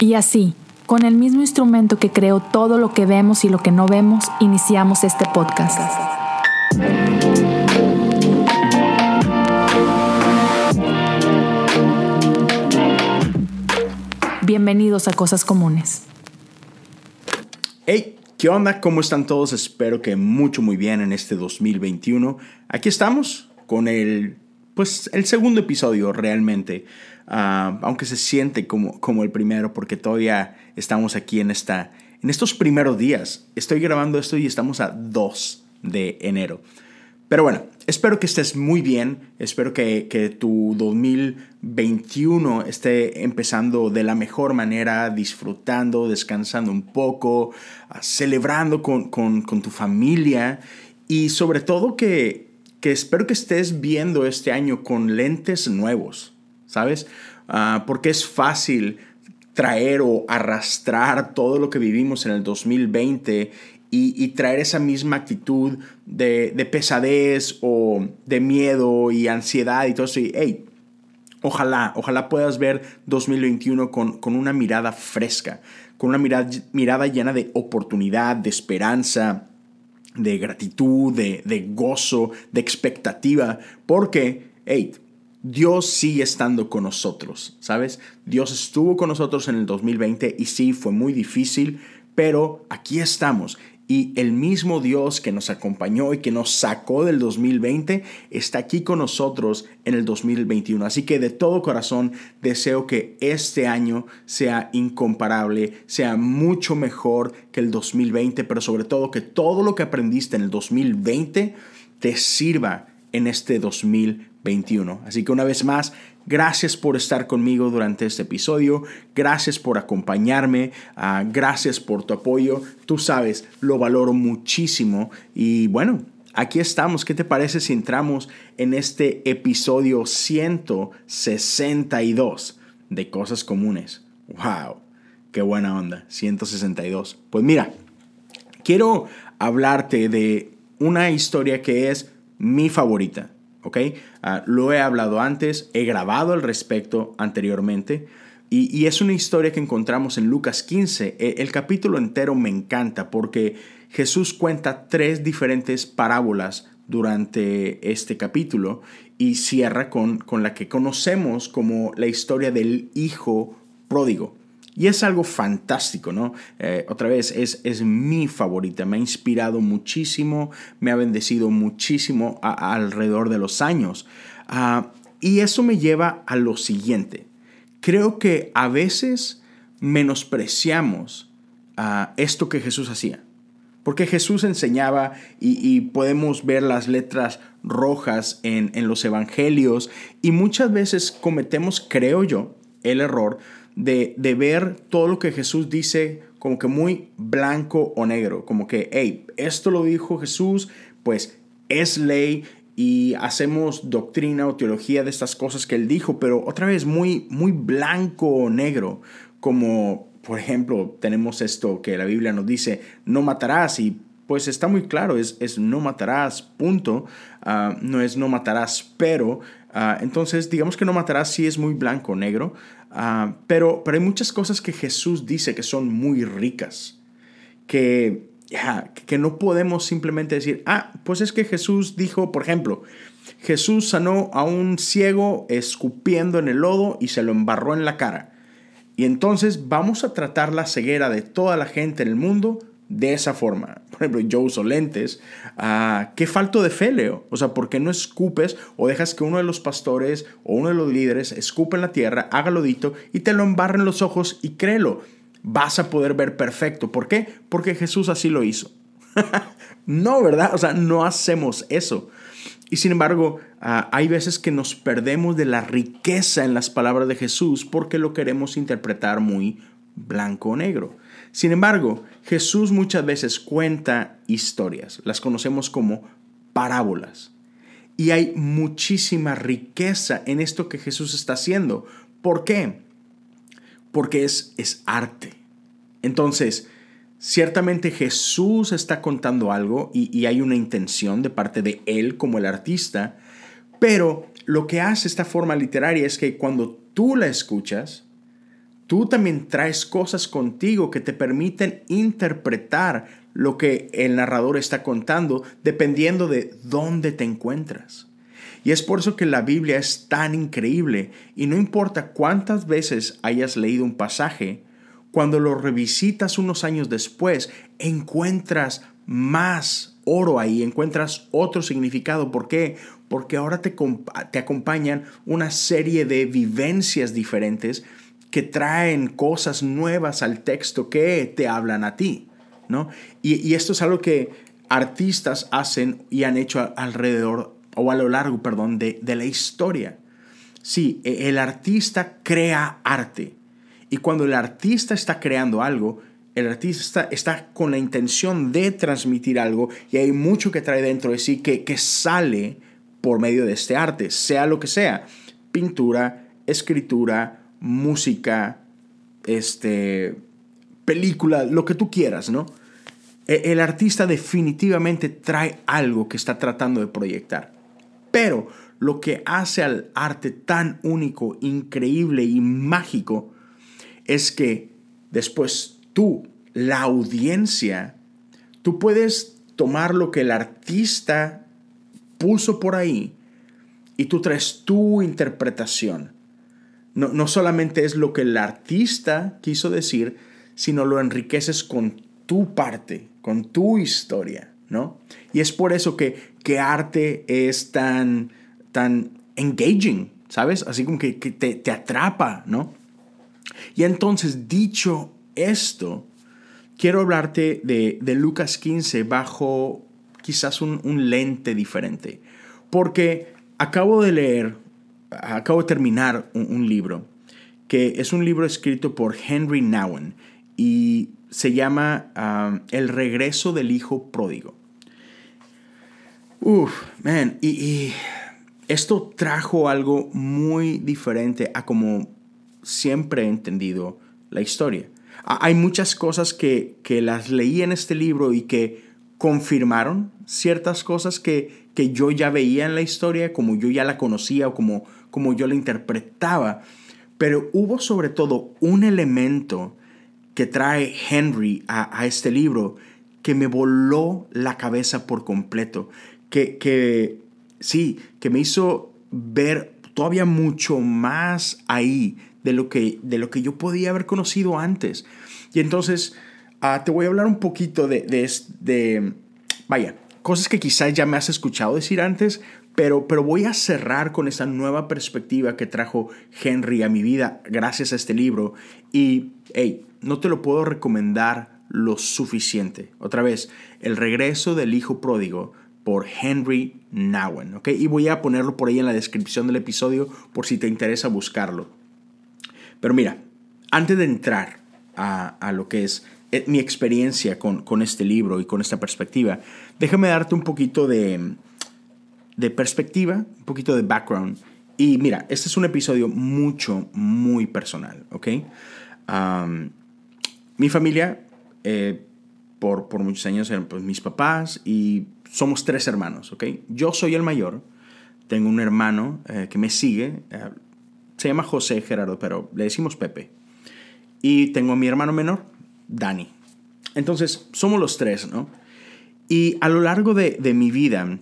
Y así, con el mismo instrumento que creó todo lo que vemos y lo que no vemos, iniciamos este podcast. Bienvenidos a Cosas Comunes. Hey, ¿qué onda? ¿Cómo están todos? Espero que mucho, muy bien en este 2021. Aquí estamos con el, pues, el segundo episodio realmente. Ah, aunque se siente como, como el primero, porque todavía estamos aquí en, esta, en estos primeros días. Estoy grabando esto y estamos a 2 de enero. Pero bueno, espero que estés muy bien, espero que, que, tu 2021 esté empezando de la mejor manera, disfrutando, descansando un poco, ah, celebrando con, con, con tu familia y sobre todo que, que espero que estés viendo este año con lentes nuevos, ¿sabes? Uh, porque es fácil traer o arrastrar todo lo que vivimos en el 2020 y, y traer esa misma actitud de, de, pesadez o de miedo y ansiedad y todo eso. Y, hey, ojalá, ojalá puedas ver 2021 con, con una mirada fresca, con una mirada, mirada llena de oportunidad, de esperanza, de gratitud, de, de gozo, de expectativa, porque, hey, Dios sigue estando con nosotros, ¿sabes? Dios estuvo con nosotros en el 2020 y sí, fue muy difícil, pero aquí estamos. Y el mismo Dios que nos acompañó y que nos sacó del 2020 está aquí con nosotros en el 2021. Así que de todo corazón deseo que este año sea incomparable, sea mucho mejor que el 2020, pero sobre todo que todo lo que aprendiste en el 2020 te sirva en este 2021. Así que una vez más, gracias por estar conmigo durante este episodio, gracias por acompañarme, uh, gracias por tu apoyo. Tú sabes, lo valoro muchísimo y bueno. Aquí estamos, ¿qué te parece si entramos en este episodio 162 de Cosas Comunes? ¡Wow! ¡Qué buena onda! 162. Pues mira, quiero hablarte de una historia que es mi favorita, Uh, lo he hablado antes, he grabado al respecto anteriormente y, y, es una historia que encontramos en Lucas 15. E, el capítulo entero me encanta porque Jesús cuenta tres diferentes parábolas durante este capítulo y cierra con, con la que conocemos como la historia del hijo pródigo. Y es algo fantástico, ¿no? Eh, otra vez, es, es mi favorita, me ha inspirado muchísimo, me ha bendecido muchísimo alrededor de los años. Uh, y eso me lleva a lo siguiente. Creo que a veces menospreciamos uh, esto que Jesús hacía. Porque Jesús enseñaba y, y, podemos ver las letras rojas en, en los evangelios y muchas veces cometemos, creo yo, el error de, de, ver todo lo que Jesús dice como que muy blanco o negro, como que, hey, esto lo dijo Jesús, pues es ley y hacemos doctrina o teología de estas cosas que él dijo, pero otra vez muy, muy blanco o negro, como por ejemplo tenemos esto que la Biblia nos dice, no matarás y pues está muy claro, es, es no matarás, punto, uh, no es no matarás, pero Uh, entonces, digamos que no matarás si es muy blanco o negro, uh, pero, pero hay muchas cosas que Jesús dice que son muy ricas, que, que no podemos simplemente decir, ah, pues es que Jesús dijo, por ejemplo, Jesús sanó a un ciego escupiendo en el lodo y se lo embarró en la cara. Y entonces vamos a tratar la ceguera de toda la gente en el mundo de esa forma. Por ejemplo, yo uso lentes. Uh, ¿Qué falto de fe, Leo? O sea, ¿por qué no escupes o dejas que uno de los pastores o uno de los líderes escupe en la tierra, haga lodito y te lo embarre en los ojos y créelo? Vas a poder ver perfecto. ¿Por qué? Porque Jesús así lo hizo. no, ¿verdad? O sea, no hacemos eso. Y sin embargo, uh, hay veces que nos perdemos de la riqueza en las palabras de Jesús porque lo queremos interpretar muy blanco o negro. Sin embargo, Jesús muchas veces cuenta historias, las conocemos como parábolas. Y hay muchísima riqueza en esto que Jesús está haciendo. ¿Por qué? Porque es, es arte. Entonces, ciertamente Jesús está contando algo y, y hay una intención de parte de él como el artista, pero lo que hace esta forma literaria es que cuando tú la escuchas, tú también traes cosas contigo que te permiten interpretar lo que el narrador está contando dependiendo de dónde te encuentras. Y es por eso que la Biblia es tan increíble y no importa cuántas veces hayas leído un pasaje, cuando lo revisitas unos años después, encuentras más oro ahí, encuentras otro significado. ¿Por qué? Porque ahora te, te acompañan una serie de vivencias diferentes que traen cosas nuevas al texto que te hablan a ti. ¿no? Y, esto es algo que artistas hacen y han hecho alrededor o a lo largo, perdón, de, de la historia. Sí, e, el artista crea arte. Y cuando el artista está creando algo, el artista está con la intención de transmitir algo y hay mucho que trae dentro de sí que, que sale por medio de este arte, sea lo que sea, pintura, escritura, música, este, película, lo que tú quieras, ¿no? E, el artista definitivamente trae algo que está tratando de proyectar. Pero lo que hace al arte tan único, increíble y mágico es que después tú, la audiencia, tú puedes tomar lo que el artista puso por ahí y tú traes tu interpretación. No, no solamente es lo que el artista quiso decir, sino lo enriqueces con tu parte, con tu historia, ¿no? Y es por eso que, que arte es tan, tan engaging, ¿sabes? Así como que, te, te, atrapa, ¿no? Y entonces, dicho esto, quiero hablarte de, Lucas 15 bajo quizás un, lente diferente. Porque acabo de leer, acabo de terminar un, libro, que es un libro escrito por Henry Nowen y se llama um, El regreso del hijo pródigo. Uf, man, y, esto trajo algo muy diferente a como siempre he entendido la historia. Hay muchas cosas que, las leí en este libro y que confirmaron ciertas cosas que, que yo ya veía en la historia, como yo ya la conocía o como, como yo la interpretaba. Pero hubo sobre todo un elemento que trae Henry a, este libro que me voló la cabeza por completo, que, que sí, que me hizo ver todavía mucho más ahí de lo que, de lo que yo podía haber conocido antes. Y entonces ah, te voy a hablar un poquito de, de, vaya, cosas que quizás ya me has escuchado decir antes, pero, pero voy a cerrar con esa nueva perspectiva que trajo Henry a mi vida gracias a este libro. Y, hey, no te lo puedo recomendar lo suficiente. Otra vez, El regreso del hijo pródigo por Henry Nowen. Y voy a ponerlo por ahí en la descripción del episodio por si te interesa buscarlo. Pero mira, antes de entrar a, lo que es eh, mi experiencia con, este libro y con esta perspectiva, déjame darte un poquito de, perspectiva, un poquito de background. Y mira, este es un episodio mucho, muy personal, ¿ok? mi familia, eh, por, muchos años, eran pues, mis papás y somos tres hermanos, ¿ok? Yo soy el mayor, tengo un hermano eh, que me sigue, se llama José Gerardo, pero le decimos Pepe. Y tengo a mi hermano menor, Dani. Entonces, somos los tres, ¿no? Y a lo largo de, mi vida,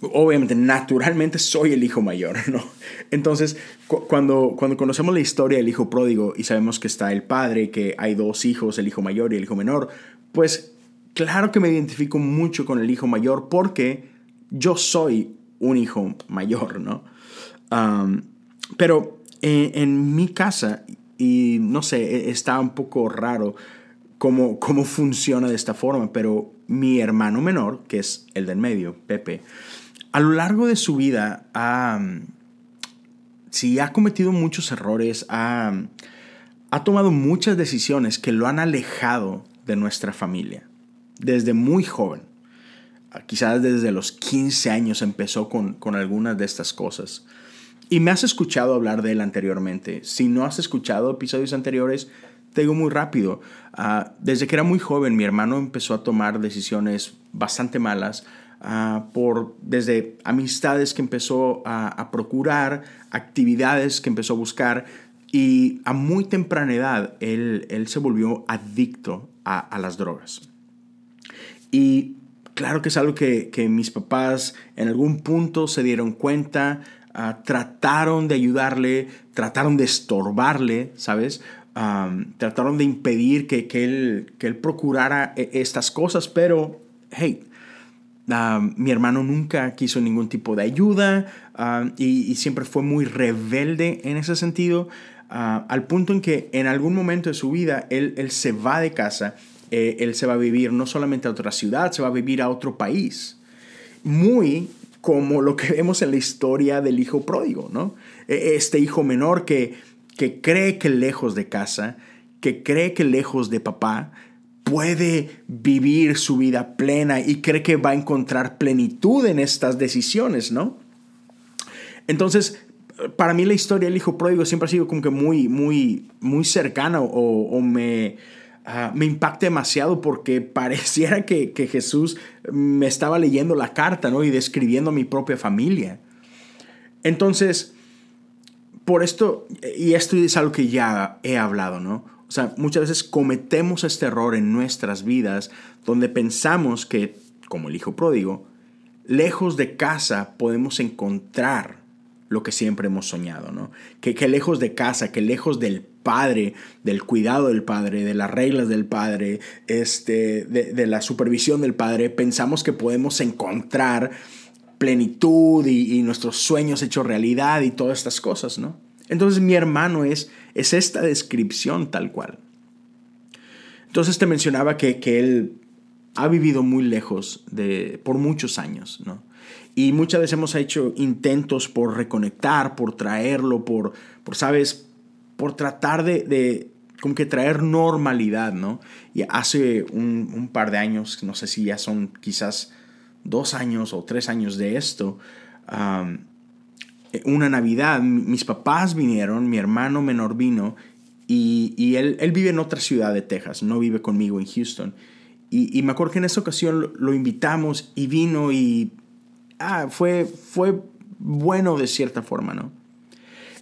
obviamente, naturalmente soy el hijo mayor, ¿no? Entonces, cuando, cuando conocemos la historia del hijo pródigo y sabemos que está el padre, que hay dos hijos, el hijo mayor y el hijo menor, pues claro que me identifico mucho con el hijo mayor porque yo soy un hijo mayor, ¿no? Pero eh, en mi casa, y no sé, e, está un poco raro cómo, cómo funciona de esta forma, pero mi hermano menor, que es el del medio, Pepe, a lo largo de su vida ha, sí, ha cometido muchos errores, ha, ha tomado muchas decisiones que lo han alejado de nuestra familia, desde muy joven. Quizás desde los 15 años empezó con, con algunas de estas cosas. Y me has escuchado hablar de él anteriormente. Si no has escuchado episodios anteriores, te digo muy rápido. Ah, desde que era muy joven, mi hermano empezó a tomar decisiones bastante malas. Ah, por desde amistades que empezó a, procurar, actividades que empezó a buscar Y a muy temprana edad, él, él se volvió adicto a, las drogas. Y claro que es algo que, que mis papás en algún punto se dieron cuenta, uh, trataron de ayudarle, trataron de estorbarle, ¿sabes? Um, trataron de impedir que, que, él, que él procurara e, estas cosas, pero, hey, mi hermano nunca quiso ningún tipo de ayuda y, y, siempre fue muy rebelde en ese sentido, al punto en que en algún momento de su vida él, él se va de casa, eh, él se va a vivir no solamente a otra ciudad, se va a vivir a otro país. Muy como lo que vemos en la historia del hijo pródigo, ¿no? E, este hijo menor que, que cree que lejos de casa, que cree que lejos de papá, puede vivir su vida plena y cree que va a encontrar plenitud en estas decisiones, ¿no? Entonces, para mí la historia del hijo pródigo siempre ha sido como que muy, muy, muy cercana o, Uh, me impacta demasiado porque pareciera que, que, Jesús me estaba leyendo la carta ¿no? y describiendo a mi propia familia. Entonces, por esto, y esto es algo que ya he hablado, ¿no? O sea, muchas veces cometemos este error en nuestras vidas donde pensamos que, como el hijo pródigo, lejos de casa podemos encontrar lo que siempre hemos soñado, ¿no? Que, que lejos de casa, que lejos del padre, del cuidado del padre, de las reglas del padre, este, de, de la supervisión del padre, pensamos que podemos encontrar plenitud y, y, nuestros sueños hechos realidad y todas estas cosas, ¿no? Entonces mi hermano es, es esta descripción tal cual. Entonces te mencionaba que, que él ha vivido muy lejos de, por muchos años, ¿no? Y muchas veces hemos hecho intentos por reconectar, por traerlo, por, por sabes, por tratar de, de como que traer normalidad, ¿no? Y hace un, par de años, no sé si ya son quizás dos años o tres años de esto, una Navidad, mis papás vinieron, mi hermano menor vino, y, y él, él, vive en otra ciudad de Texas, no vive conmigo en Houston. Y, y me acuerdo que en esa ocasión lo, invitamos y vino y ah, fue, fue bueno de cierta forma, ¿no?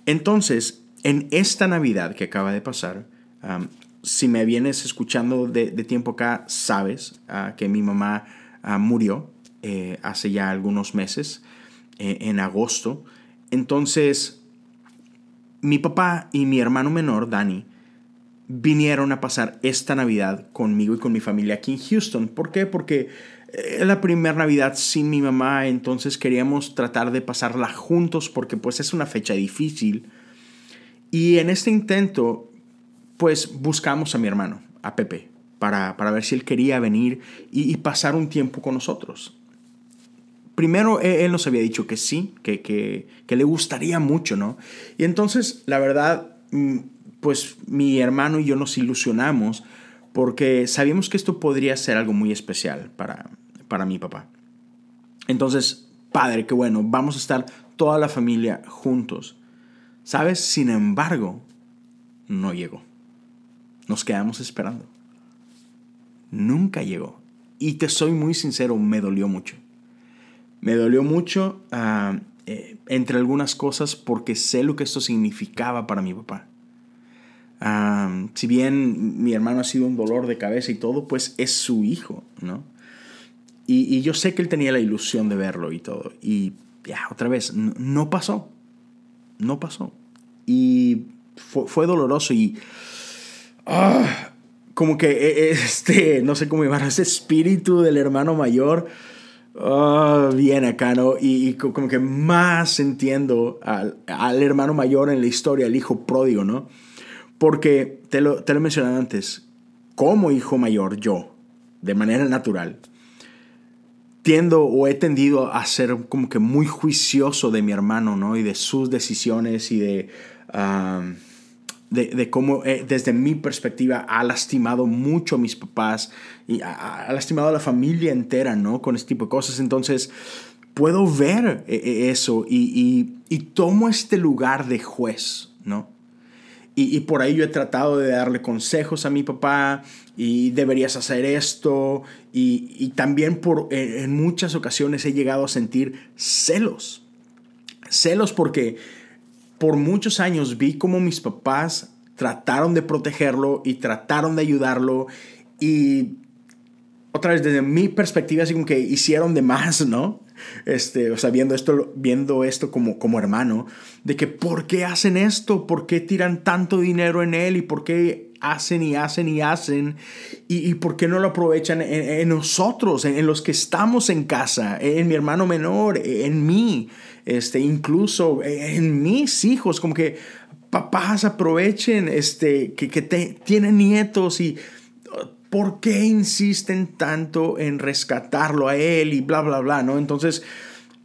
Entonces, en esta Navidad que acaba de pasar, si me vienes escuchando de, de tiempo acá, sabes uh, que mi mamá uh, murió eh, hace ya algunos meses, eh, en agosto. Entonces, mi papá y mi hermano menor, Dani, vinieron a pasar esta Navidad conmigo y con mi familia aquí en Houston. ¿Por qué? Porque es la primera Navidad sin mi mamá, entonces queríamos tratar de pasarla juntos porque pues es una fecha difícil. Y en este intento, pues buscamos a mi hermano, a Pepe, para, para ver si él quería venir y, y, pasar un tiempo con nosotros. Primero él, él nos había dicho que sí, que, que, que, le gustaría mucho, ¿no? Y entonces, la verdad, mm, pues mi hermano y yo nos ilusionamos porque sabíamos que esto podría ser algo muy especial para, para mi papá. Entonces, padre, qué bueno, vamos a estar toda la familia juntos. ¿Sabes? Sin embargo, no llegó. Nos quedamos esperando. Nunca llegó. Y te soy muy sincero, me dolió mucho. Me dolió mucho, uh, eh, entre algunas cosas, porque sé lo que esto significaba para mi papá. Uh, si bien mi hermano ha sido un dolor de cabeza y todo, pues es su hijo, ¿no? Y, yo sé que él tenía la ilusión de verlo y todo. Y ya, otra vez, no, pasó. No pasó. Y fue, doloroso y... Ah, como que e, e, este, no sé cómo llamar, ese espíritu del hermano mayor oh, viene acá, ¿no? Y, como que más entiendo al, al, hermano mayor en la historia, el hijo pródigo, ¿no? Porque te lo, te lo mencioné antes, como hijo mayor, yo, de manera natural, tiendo o he tendido a ser como que muy juicioso de mi hermano, ¿no? Y de sus decisiones y de, uh, de, cómo eh, desde mi perspectiva ha lastimado mucho a mis papás y ha, lastimado a la familia entera, ¿no? Con este tipo de cosas. Entonces, puedo ver eh, eh, eso y, tomo este lugar de juez, ¿no? Y, por ahí yo he tratado de darle consejos a mi papá y deberías hacer esto. Y también por, en muchas ocasiones he llegado a sentir celos. Celos porque, por muchos años vi cómo mis papás trataron de protegerlo y trataron de ayudarlo y otra vez desde mi perspectiva así como que hicieron de más, ¿no? Este, o sea, viendo esto, viendo esto como, como hermano, de que ¿por qué hacen esto? ¿Por qué tiran tanto dinero en él? ¿Y por qué hacen y hacen y hacen? ¿Y, por qué no lo aprovechan en, nosotros, en, los que estamos en casa, en mi hermano menor, en mí, este, incluso en mis hijos? Como que papás aprovechen, este, que, que tienen nietos y ¿por qué insisten tanto en rescatarlo a él y bla, bla, bla, ¿no? Entonces,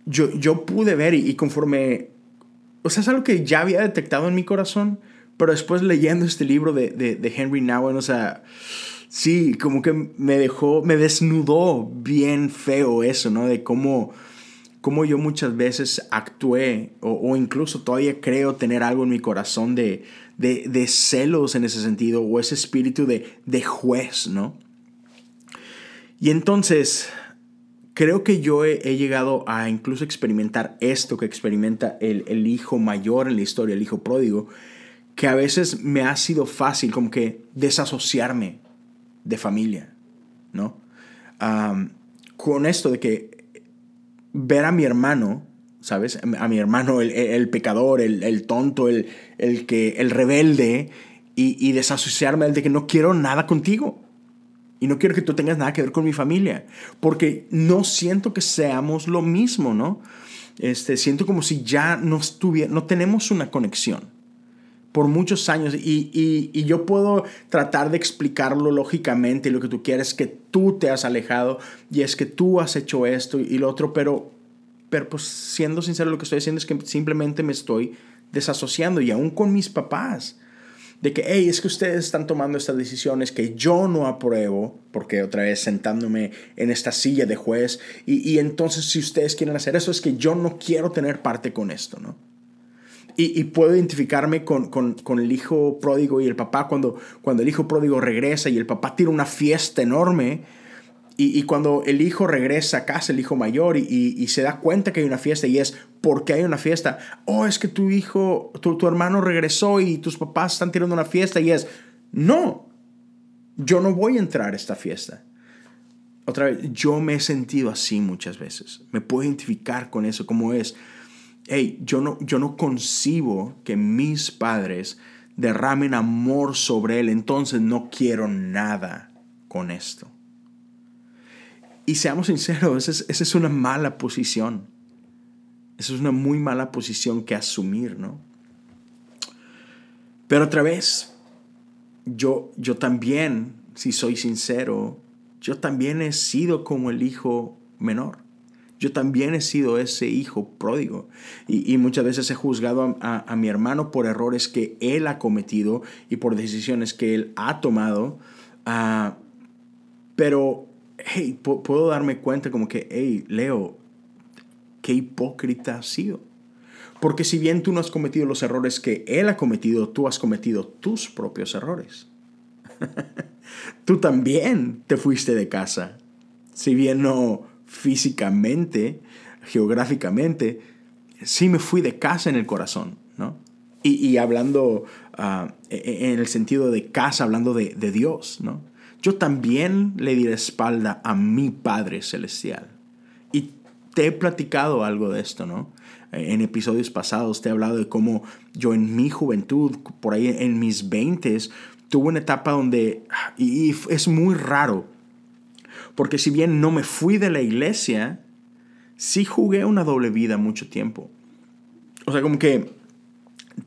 yo, yo pude ver y, conforme, o sea, es algo que ya había detectado en mi corazón, pero después leyendo este libro de, de, Henry Nowen, o sea, sí, como que me dejó, me desnudó bien feo eso, ¿no? De cómo, cómo yo muchas veces actué o, incluso todavía creo tener algo en mi corazón de, de, celos en ese sentido o ese espíritu de, de juez, ¿no? Y entonces, creo que yo he, llegado a incluso experimentar esto que experimenta el, el, hijo mayor en la historia, el hijo pródigo, que a veces me ha sido fácil como que desasociarme de familia, ¿no? con esto de que ver a mi hermano ¿sabes? A mi hermano, el, pecador, el, tonto, el, el, que, el rebelde, y, y desasociarme de que no quiero nada contigo. Y no quiero que tú tengas nada que ver con mi familia. Porque no siento que seamos lo mismo, ¿no? Este, siento como si ya no, estuviera, no tenemos una conexión por muchos años y, y, y, yo puedo tratar de explicarlo lógicamente lo que tú quieres es que tú te has alejado y es que tú has hecho esto y lo otro, pero pero pues siendo sincero lo que estoy haciendo es que simplemente me estoy desasociando y aún con mis papás. De que, hey, es que ustedes están tomando estas decisiones que yo no apruebo, porque otra vez sentándome en esta silla de juez, y, y entonces si ustedes quieren hacer eso es que yo no quiero tener parte con esto, ¿no? Y, y, puedo identificarme con, con, con, el hijo pródigo y el papá cuando, cuando el hijo pródigo regresa y el papá tira una fiesta enorme y, cuando el hijo regresa a casa, el hijo mayor, y, se da cuenta que hay una fiesta y es, porque hay una fiesta? Oh, es que tu hijo, tu, tu hermano regresó y tus papás están tirando una fiesta y es, no, yo no voy a entrar a esta fiesta. Otra vez, yo me he sentido así muchas veces. Me puedo identificar con eso, como es, hey, yo no, yo no concibo que mis padres derramen amor sobre él, entonces no quiero nada con esto. Y seamos sinceros, esa es, una mala posición. Esa es una muy mala posición que asumir, ¿no? Pero otra vez, yo, yo también, si soy sincero, yo también he sido como el hijo menor. Yo también he sido ese hijo pródigo. Y, muchas veces he juzgado a, mi hermano por errores que él ha cometido y por decisiones que él ha tomado. Uh, pero hey, puedo darme cuenta como que, hey, Leo, qué hipócrita has sido. Porque si bien tú no has cometido los errores que él ha cometido, tú has cometido tus propios errores. tú también te fuiste de casa. Si bien no físicamente, geográficamente, sí me fui de casa en el corazón, ¿no? Y, hablando ah, e, e, en el sentido de casa, hablando de, de Dios, ¿no? yo también le di la espalda a mi Padre Celestial. Y te he platicado algo de esto, ¿no? En episodios pasados te he hablado de cómo yo en mi juventud, por ahí en mis veintes, tuve una etapa donde, y es muy raro, porque si bien no me fui de la iglesia, sí jugué una doble vida mucho tiempo. O sea, como que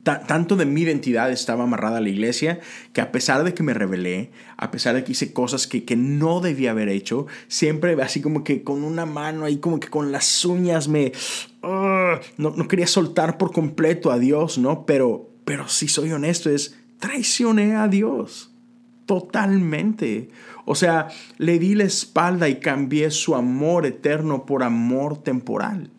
tanto de mi identidad estaba amarrada a la iglesia que a pesar de que me rebelé, a pesar de que hice cosas que, que no debía haber hecho, siempre así como que con una mano ahí como que con las uñas me... no, no, quería soltar por completo a Dios, ¿no? Pero, pero si soy honesto es traicioné a Dios. Totalmente. O sea, le di la espalda y cambié su amor eterno por amor temporal.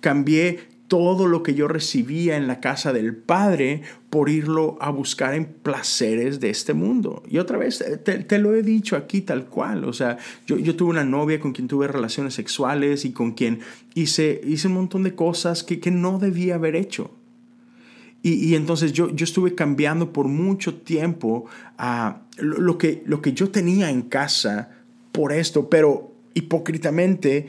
Cambié todo lo que yo recibía en la casa del Padre por irlo a buscar en placeres de este mundo. Y otra vez, te, lo he dicho aquí tal cual. O sea, yo, yo, tuve una novia con quien tuve relaciones sexuales y con quien hice, hice un montón de cosas que, que no debía haber hecho. Y, entonces yo, yo estuve cambiando por mucho tiempo a lo, que, lo que yo tenía en casa por esto, pero hipócritamente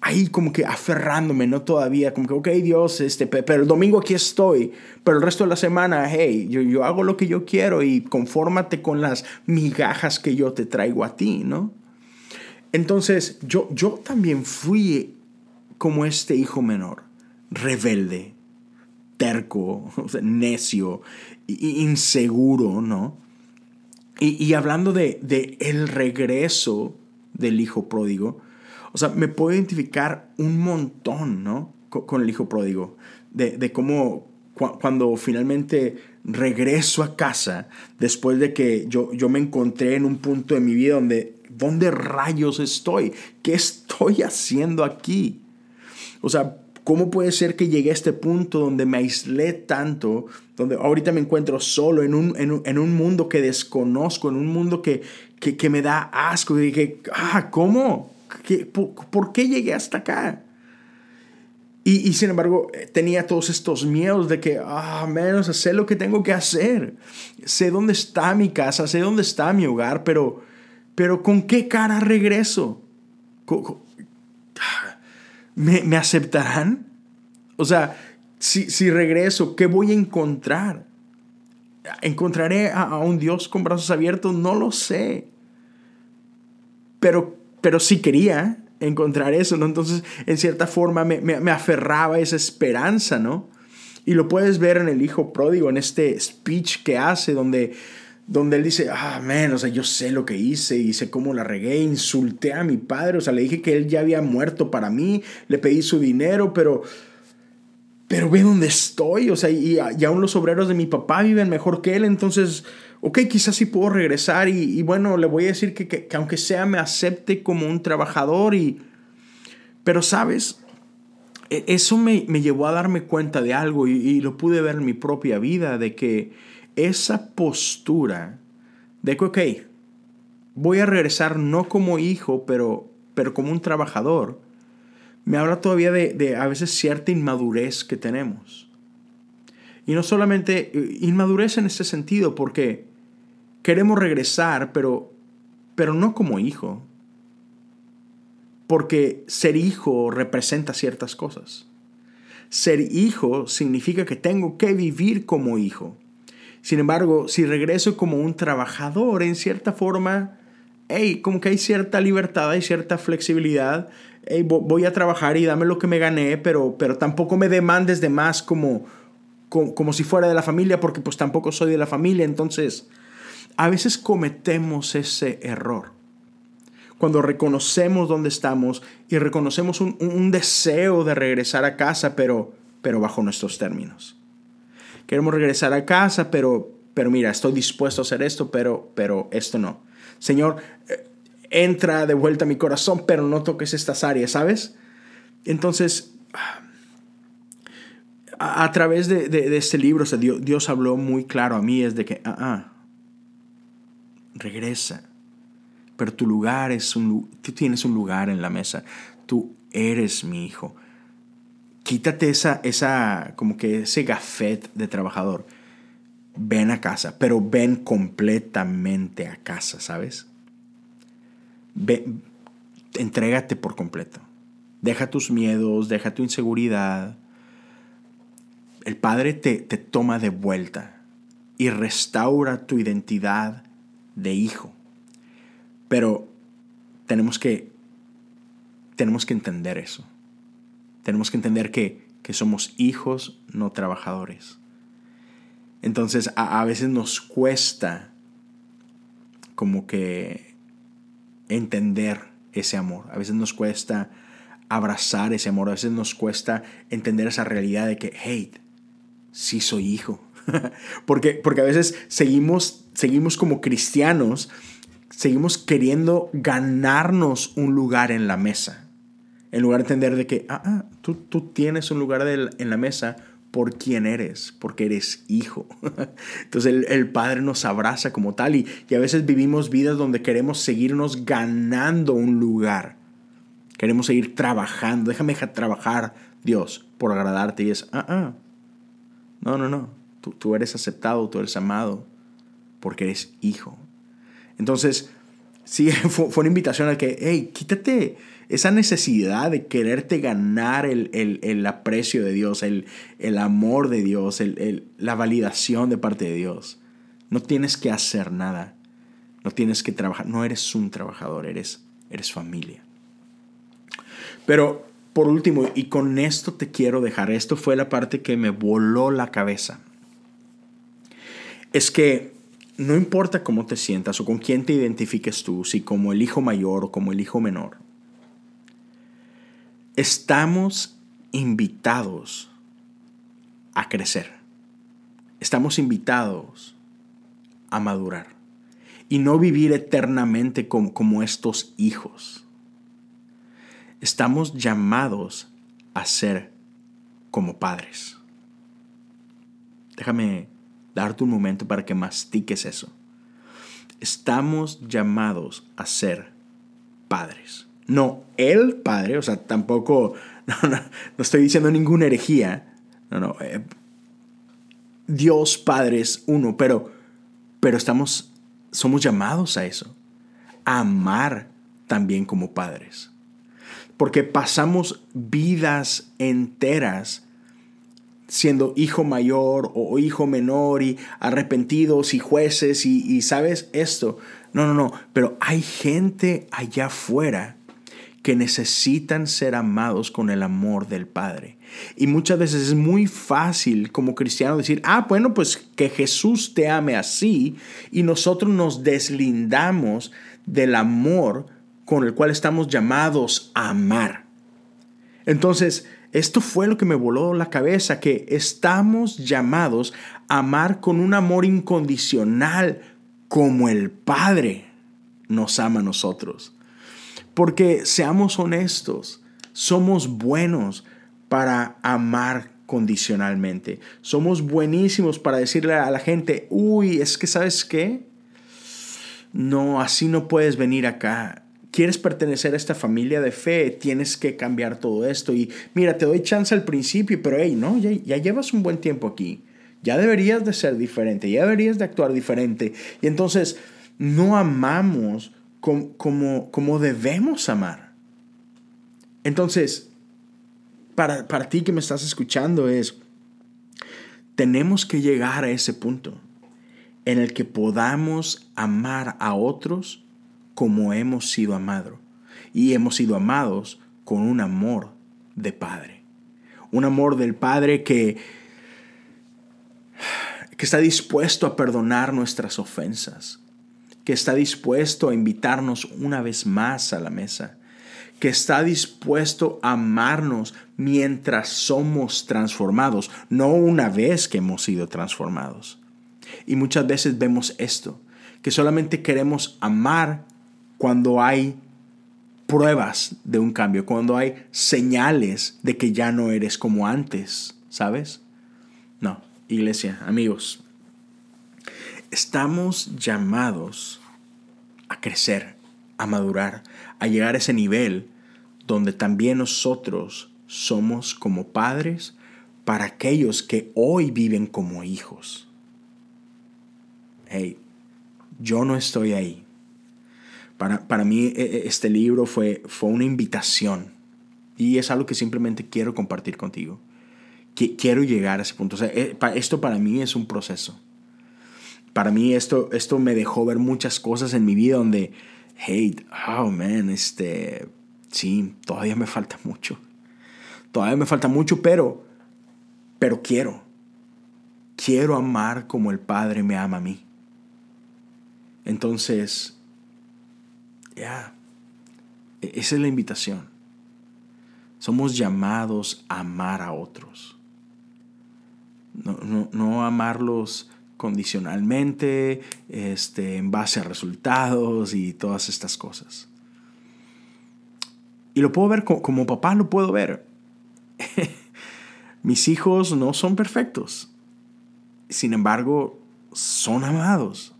ahí como que aferrándome, no todavía, como que, ok Dios, este, pero el domingo aquí estoy, pero el resto de la semana, hey, yo, yo hago lo que yo quiero y confórmate con las migajas que yo te traigo a ti, ¿no? Entonces yo, yo también fui como este hijo menor, rebelde, terco, necio, inseguro, ¿no? Y, hablando de, de, el regreso del hijo pródigo, o sea, me puedo identificar un montón, ¿no? Con, el hijo pródigo, de, de cómo cuando finalmente regreso a casa, después de que yo, yo me encontré en un punto de mi vida donde, ¿dónde rayos estoy? ¿Qué estoy haciendo aquí? O sea, ¿Cómo puede ser que llegué a este punto donde me aislé tanto, donde ahorita me encuentro solo en un, en un, mundo que desconozco, en un mundo que, que, me da asco? Y dije, ah, ¿cómo? por, qué llegué hasta acá? Y, sin embargo, tenía todos estos miedos de que, ah, menos, sé lo que tengo que hacer. Sé dónde está mi casa, sé dónde está mi hogar, pero, pero ¿con qué cara regreso? ¿Me, aceptarán? O sea, si, si, regreso, ¿qué voy a encontrar? ¿Encontraré a, un Dios con brazos abiertos? No lo sé. Pero, pero sí quería encontrar eso, ¿no? Entonces, en cierta forma, me, me, me aferraba esa esperanza, ¿no? Y lo puedes ver en el Hijo Pródigo, en este speech que hace, donde donde él dice, ah, men, o sea, yo sé lo que hice y sé cómo la regué, insulté a mi padre, o sea, le dije que él ya había muerto para mí, le pedí su dinero, pero, pero ve dónde estoy, o sea, y, y aún los obreros de mi papá viven mejor que él, entonces, ok, quizás sí puedo regresar y, bueno, le voy a decir que, que, aunque sea me acepte como un trabajador y, pero sabes, e, eso me, me llevó a darme cuenta de algo y lo pude ver en mi propia vida, de que esa postura de que, ok, voy a regresar no como hijo, pero, pero como un trabajador, me habla todavía de, de, a veces cierta inmadurez que tenemos. Y no solamente eh, inmadurez en este sentido, porque queremos regresar, pero, pero no como hijo. Porque ser hijo representa ciertas cosas. Ser hijo significa que tengo que vivir como hijo. Sin embargo, si regreso como un trabajador, en cierta forma, hey, como que hay cierta libertad, hay cierta flexibilidad. Voy a trabajar y dame lo que me gané, pero, pero tampoco me demandes de más como, como, como si fuera de la familia, porque pues tampoco soy de la familia. Entonces, a veces cometemos ese error. Cuando reconocemos dónde estamos y reconocemos un, un deseo de regresar a casa, pero, pero bajo nuestros términos queremos regresar a casa, pero, pero mira, estoy dispuesto a hacer esto, pero, pero esto no. Señor, eh, entra de vuelta a mi corazón, pero no toques estas áreas, ¿sabes? Entonces, a, través de, este libro, Dios, habló muy claro a mí, es de que, ah, ah, regresa, pero tu lugar es un, tú tienes un lugar en la mesa, tú eres mi hijo quítate esa, esa, como que ese gafet de trabajador. Ven a casa, pero ven completamente a casa, ¿sabes? Ven, entrégate por completo. Deja tus miedos, deja tu inseguridad. El Padre te, te toma de vuelta y restaura tu identidad de hijo. Pero tenemos que, tenemos que entender eso. Tenemos que entender que, somos hijos, no trabajadores. Entonces a, veces nos cuesta como que entender ese amor. A veces nos cuesta abrazar ese amor. A veces nos cuesta entender esa realidad de que, hey, sí soy hijo. porque, porque a veces seguimos, seguimos como cristianos, seguimos queriendo ganarnos un lugar en la mesa en lugar de entender de que, ah, ah tú, tú tienes un lugar en la mesa por quién eres, porque eres hijo. Entonces el, Padre nos abraza como tal y, y, a veces vivimos vidas donde queremos seguirnos ganando un lugar. Queremos seguir trabajando. Déjame trabajar, Dios, por agradarte. Y es, ah, ah, No, no, no. Tú, tú eres aceptado, tú eres amado, porque eres hijo. Entonces, sí, fue, una invitación a que, hey, quítate esa necesidad de quererte ganar el, aprecio de Dios, el, amor de Dios, la validación de parte de Dios. No tienes que hacer nada. No tienes que trabajar. No eres un trabajador, eres, eres familia. Pero por último, y con esto te quiero dejar, esto fue la parte que me voló la cabeza. Es que no importa cómo te sientas o con quién te identifiques tú, si como el hijo mayor o como el hijo menor, estamos invitados a crecer. Estamos invitados a madurar y no vivir eternamente como, como estos hijos. Estamos llamados a ser como padres. Déjame darte un momento para que mastiques eso. Estamos llamados a ser padres. No el padre, o sea, tampoco, no, estoy diciendo ninguna herejía. No, no. Eh, Dios Padre es uno, pero, pero estamos, somos llamados a eso. A amar también como padres. Porque pasamos vidas enteras siendo hijo mayor o hijo menor y arrepentidos y jueces y, sabes esto. No, no, no, pero hay gente allá afuera que necesitan ser amados con el amor del Padre. Y muchas veces es muy fácil como cristiano decir, ah, bueno, pues que Jesús te ame así y nosotros nos deslindamos del amor con el cual estamos llamados a amar. Entonces, esto fue lo que me voló la cabeza, que estamos llamados a amar con un amor incondicional como el Padre nos ama a nosotros. Porque seamos honestos, somos buenos para amar condicionalmente. Somos buenísimos para decirle a la gente, uy, es que sabes qué? No, así no puedes venir acá quieres pertenecer a esta familia de fe, tienes que cambiar todo esto. Y mira, te doy chance al principio, pero hey, no, ya, llevas un buen tiempo aquí. Ya deberías de ser diferente, ya deberías de actuar diferente. Y entonces no amamos como, como, como debemos amar. Entonces, para, para ti que me estás escuchando es, tenemos que llegar a ese punto en el que podamos amar a otros como hemos sido amados. Y hemos sido amados con un amor de Padre. Un amor del Padre que, que está dispuesto a perdonar nuestras ofensas, que está dispuesto a invitarnos una vez más a la mesa, que está dispuesto a amarnos mientras somos transformados, no una vez que hemos sido transformados. Y muchas veces vemos esto, que solamente queremos amar cuando hay pruebas de un cambio, cuando hay señales de que ya no eres como antes, ¿sabes? No, iglesia, amigos, estamos llamados a crecer, a madurar, a llegar a ese nivel donde también nosotros somos como padres para aquellos que hoy viven como hijos. Hey, yo no estoy ahí. Para, mí e, e, este libro fue, fue una invitación y es algo que simplemente quiero compartir contigo. quiero llegar a ese punto. Eh, esto para mí es un proceso. Para mí esto, esto me dejó ver muchas cosas en mi vida donde, hey, oh man, este, sí, todavía me falta mucho. Todavía me falta mucho, pero, pero quiero. Quiero amar como el Padre me ama a mí. Entonces, ya. E-, esa es la invitación. Somos llamados a amar a otros. No, amarlos condicionalmente, este, en base a resultados y todas estas cosas. Y lo puedo ver como papá, lo puedo ver. Mis hijos no son perfectos. Sin embargo, son amados.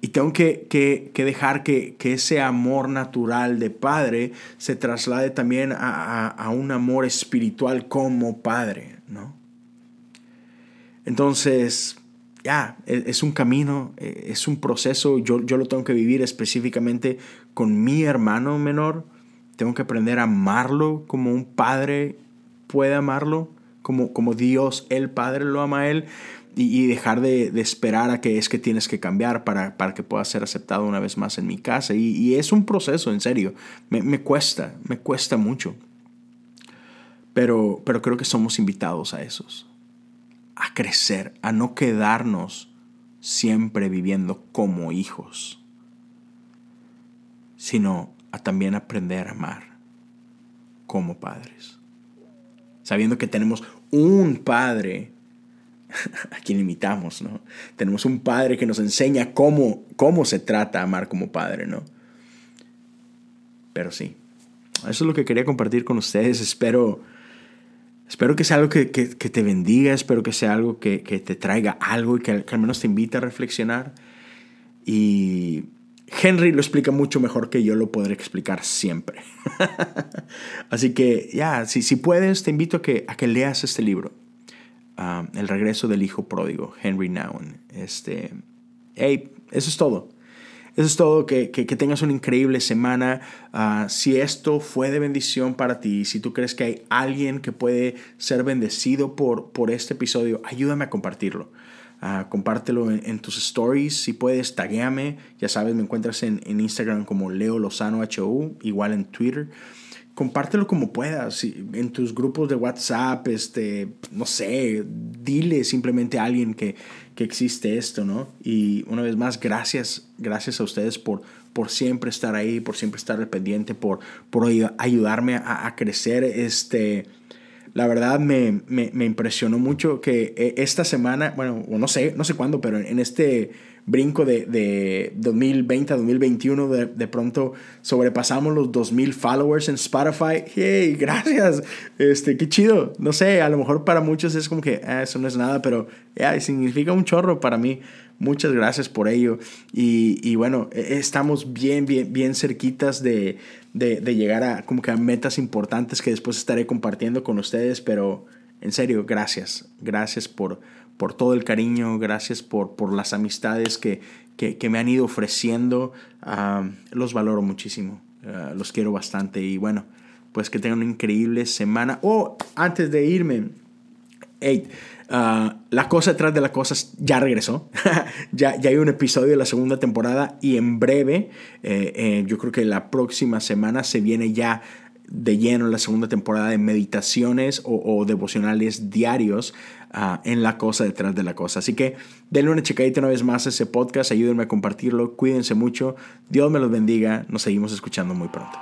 Y tengo que, dejar que, ese amor natural de padre se traslade también a, un amor espiritual como padre, ¿no? Entonces, ya, e, es un camino, e, es un proceso, yo, yo lo tengo que vivir específicamente con mi hermano menor, tengo que aprender a amarlo como un padre puede amarlo, como, como Dios, el Padre, lo ama a él, y, dejar de, esperar a que es que tienes que cambiar para, para que pueda ser aceptado una vez más en mi casa. Y, es un proceso, en serio, me, me, cuesta, me cuesta mucho. Pero, pero creo que somos invitados a esos, a crecer, a no quedarnos siempre viviendo como hijos, sino a también aprender a amar como padres. Sabiendo que tenemos un padre a quien imitamos, ¿no? Tenemos un padre que nos enseña cómo, cómo se trata amar como padre, ¿no? Pero sí, eso es lo que quería compartir con ustedes. Espero Espero que sea algo que, te bendiga, espero que sea algo que, te traiga algo y que, al menos te invite a reflexionar. Y Henry lo explica mucho mejor que yo lo podré explicar siempre. Así que ya, si, si puedes, te invito a que, a que leas este libro. Ah, El regreso del hijo pródigo, Henry Nouwen. Este, hey, eso es todo. Eso es todo, que, que, tengas una increíble semana. Ah, si esto fue de bendición para ti, si tú crees que hay alguien que puede ser bendecido por, por este episodio, ayúdame a compartirlo. Uh, compártelo en, tus stories, si puedes, taguéame. Ya sabes, me encuentras en, en Instagram como Leo Lozano HU, igual en Twitter compártelo como puedas, en tus grupos de WhatsApp, este, no sé, dile simplemente a alguien que, que existe esto, ¿no? Y una vez más, gracias, gracias a ustedes por, por siempre estar ahí, por siempre estar al pendiente, por, por ayudarme a, crecer, este la verdad me, me, me, impresionó mucho que eh, esta semana, bueno, no sé, no sé cuándo, pero en este brinco de, de 2020 a 2021, de, de, pronto sobrepasamos los 2000 followers en Spotify. ¡Hey! Gracias. Este, qué chido. No sé, a lo mejor para muchos es como que ah, eso no es nada, pero significa un chorro para mí. Muchas gracias por ello. Y, y bueno, e, estamos bien, bien, bien cerquitas de, de, de llegar a como que a metas importantes que después estaré compartiendo con ustedes, pero en serio, gracias. Gracias por por todo el cariño, gracias por, por las amistades que, que, me han ido ofreciendo. Ah, los valoro muchísimo, ah, los quiero bastante y bueno, pues que tengan una increíble semana. Oh, antes de irme, hey, ah, la cosa detrás de las cosas ya regresó. ya, ya hay un episodio de la segunda temporada y en breve, eh, eh, yo creo que la próxima semana se viene ya de lleno la segunda temporada de meditaciones o, devocionales diarios Ah, en la cosa, detrás de la cosa. Así que denle una checadita una vez más a ese podcast, ayúdenme a compartirlo, cuídense mucho, Dios me los bendiga, nos seguimos escuchando muy pronto.